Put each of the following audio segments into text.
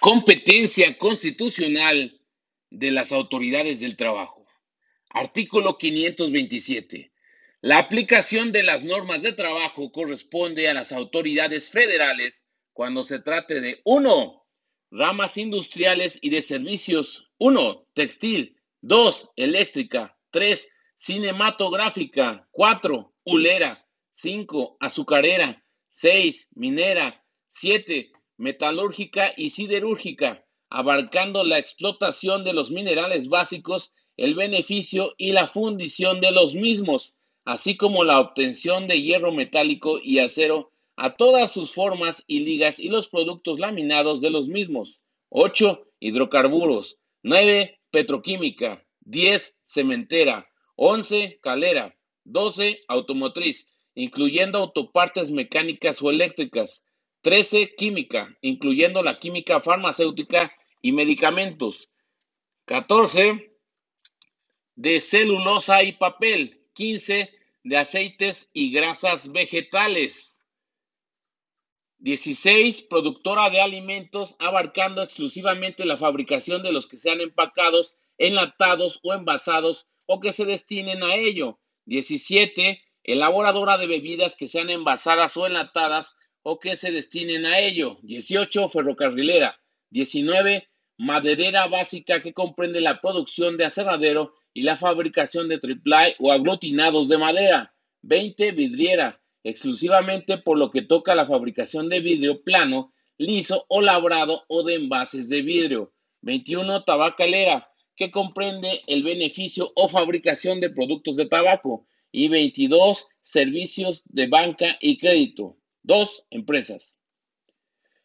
Competencia constitucional de las autoridades del trabajo. Artículo 527. La aplicación de las normas de trabajo corresponde a las autoridades federales cuando se trate de 1. Ramas industriales y de servicios. 1. Textil. 2. Eléctrica. 3. Cinematográfica. 4. Hulera. 5. Azucarera. 6. Minera. 7 metalúrgica y siderúrgica, abarcando la explotación de los minerales básicos, el beneficio y la fundición de los mismos, así como la obtención de hierro metálico y acero a todas sus formas y ligas y los productos laminados de los mismos. 8. Hidrocarburos. 9. Petroquímica. 10. Cementera. 11. Calera. 12. Automotriz, incluyendo autopartes mecánicas o eléctricas. 13. Química, incluyendo la química farmacéutica y medicamentos. 14. De celulosa y papel. 15. De aceites y grasas vegetales. 16. Productora de alimentos abarcando exclusivamente la fabricación de los que sean empacados, enlatados o envasados o que se destinen a ello. 17. Elaboradora de bebidas que sean envasadas o enlatadas o que se destinen a ello. 18. Ferrocarrilera. 19. Maderera básica que comprende la producción de aserradero y la fabricación de triple o aglutinados de madera. 20. Vidriera, exclusivamente por lo que toca la fabricación de vidrio plano, liso o labrado o de envases de vidrio. 21. Tabacalera, que comprende el beneficio o fabricación de productos de tabaco. Y 22. Servicios de banca y crédito. Dos, empresas.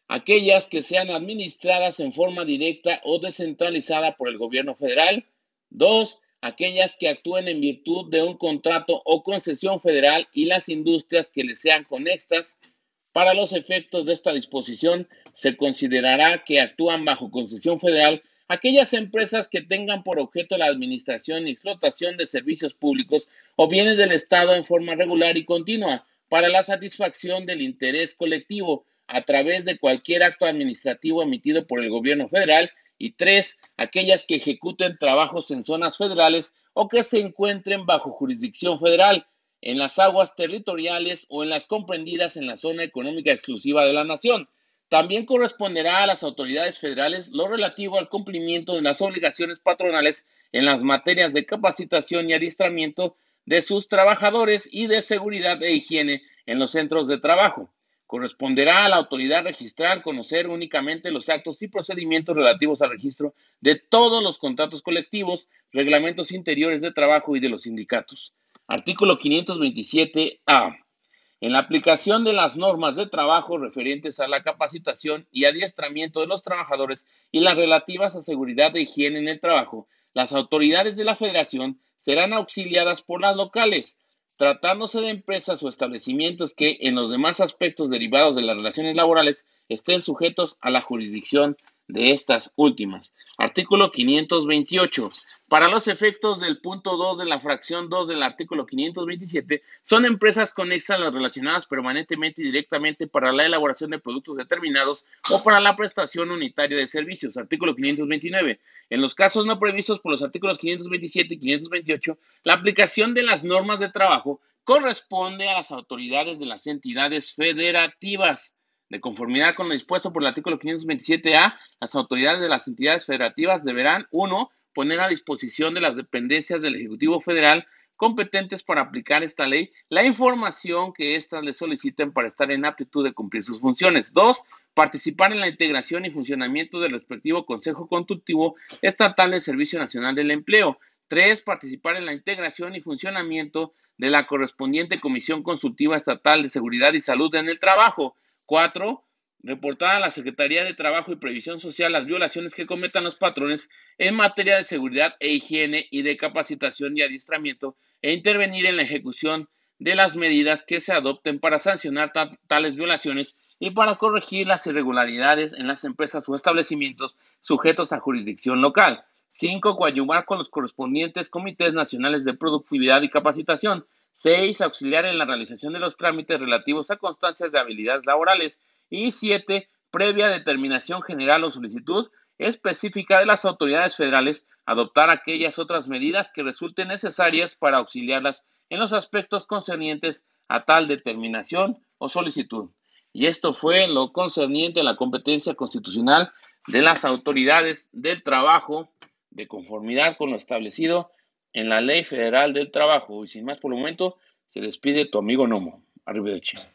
Aquellas que sean administradas en forma directa o descentralizada por el gobierno federal. Dos, aquellas que actúen en virtud de un contrato o concesión federal y las industrias que les sean conexas. Para los efectos de esta disposición, se considerará que actúan bajo concesión federal aquellas empresas que tengan por objeto la administración y explotación de servicios públicos o bienes del Estado en forma regular y continua, para la satisfacción del interés colectivo a través de cualquier acto administrativo emitido por el gobierno federal y tres, aquellas que ejecuten trabajos en zonas federales o que se encuentren bajo jurisdicción federal, en las aguas territoriales o en las comprendidas en la zona económica exclusiva de la nación. También corresponderá a las autoridades federales lo relativo al cumplimiento de las obligaciones patronales en las materias de capacitación y adiestramiento de sus trabajadores y de seguridad e higiene en los centros de trabajo. Corresponderá a la autoridad registrar, conocer únicamente los actos y procedimientos relativos al registro de todos los contratos colectivos, reglamentos interiores de trabajo y de los sindicatos. Artículo 527A. En la aplicación de las normas de trabajo referentes a la capacitación y adiestramiento de los trabajadores y las relativas a seguridad e higiene en el trabajo, las autoridades de la Federación serán auxiliadas por las locales, tratándose de empresas o establecimientos que en los demás aspectos derivados de las relaciones laborales estén sujetos a la jurisdicción de estas últimas. Artículo 528. Para los efectos del punto 2 de la fracción 2 del artículo 527, son empresas conexas las relacionadas permanentemente y directamente para la elaboración de productos determinados o para la prestación unitaria de servicios. Artículo 529. En los casos no previstos por los artículos 527 y 528, la aplicación de las normas de trabajo corresponde a las autoridades de las entidades federativas. De conformidad con lo dispuesto por el artículo 527A, las autoridades de las entidades federativas deberán, uno, poner a disposición de las dependencias del Ejecutivo Federal competentes para aplicar esta ley la información que éstas le soliciten para estar en aptitud de cumplir sus funciones. Dos, participar en la integración y funcionamiento del respectivo Consejo Consultivo Estatal del Servicio Nacional del Empleo. Tres, participar en la integración y funcionamiento de la correspondiente Comisión Consultiva Estatal de Seguridad y Salud en el Trabajo. Cuatro, reportar a la Secretaría de Trabajo y Previsión Social las violaciones que cometan los patrones en materia de seguridad e higiene y de capacitación y adiestramiento e intervenir en la ejecución de las medidas que se adopten para sancionar tales violaciones y para corregir las irregularidades en las empresas o establecimientos sujetos a jurisdicción local. Cinco, Coadyuvar con los correspondientes comités nacionales de productividad y capacitación 6. Auxiliar en la realización de los trámites relativos a constancias de habilidades laborales. Y 7. previa determinación general o solicitud específica de las autoridades federales, adoptar aquellas otras medidas que resulten necesarias para auxiliarlas en los aspectos concernientes a tal determinación o solicitud. Y esto fue lo concerniente a la competencia constitucional de las autoridades del trabajo de conformidad con lo establecido en la Ley Federal del Trabajo. Y sin más por el momento, se despide tu amigo Nomo. Arrivederci.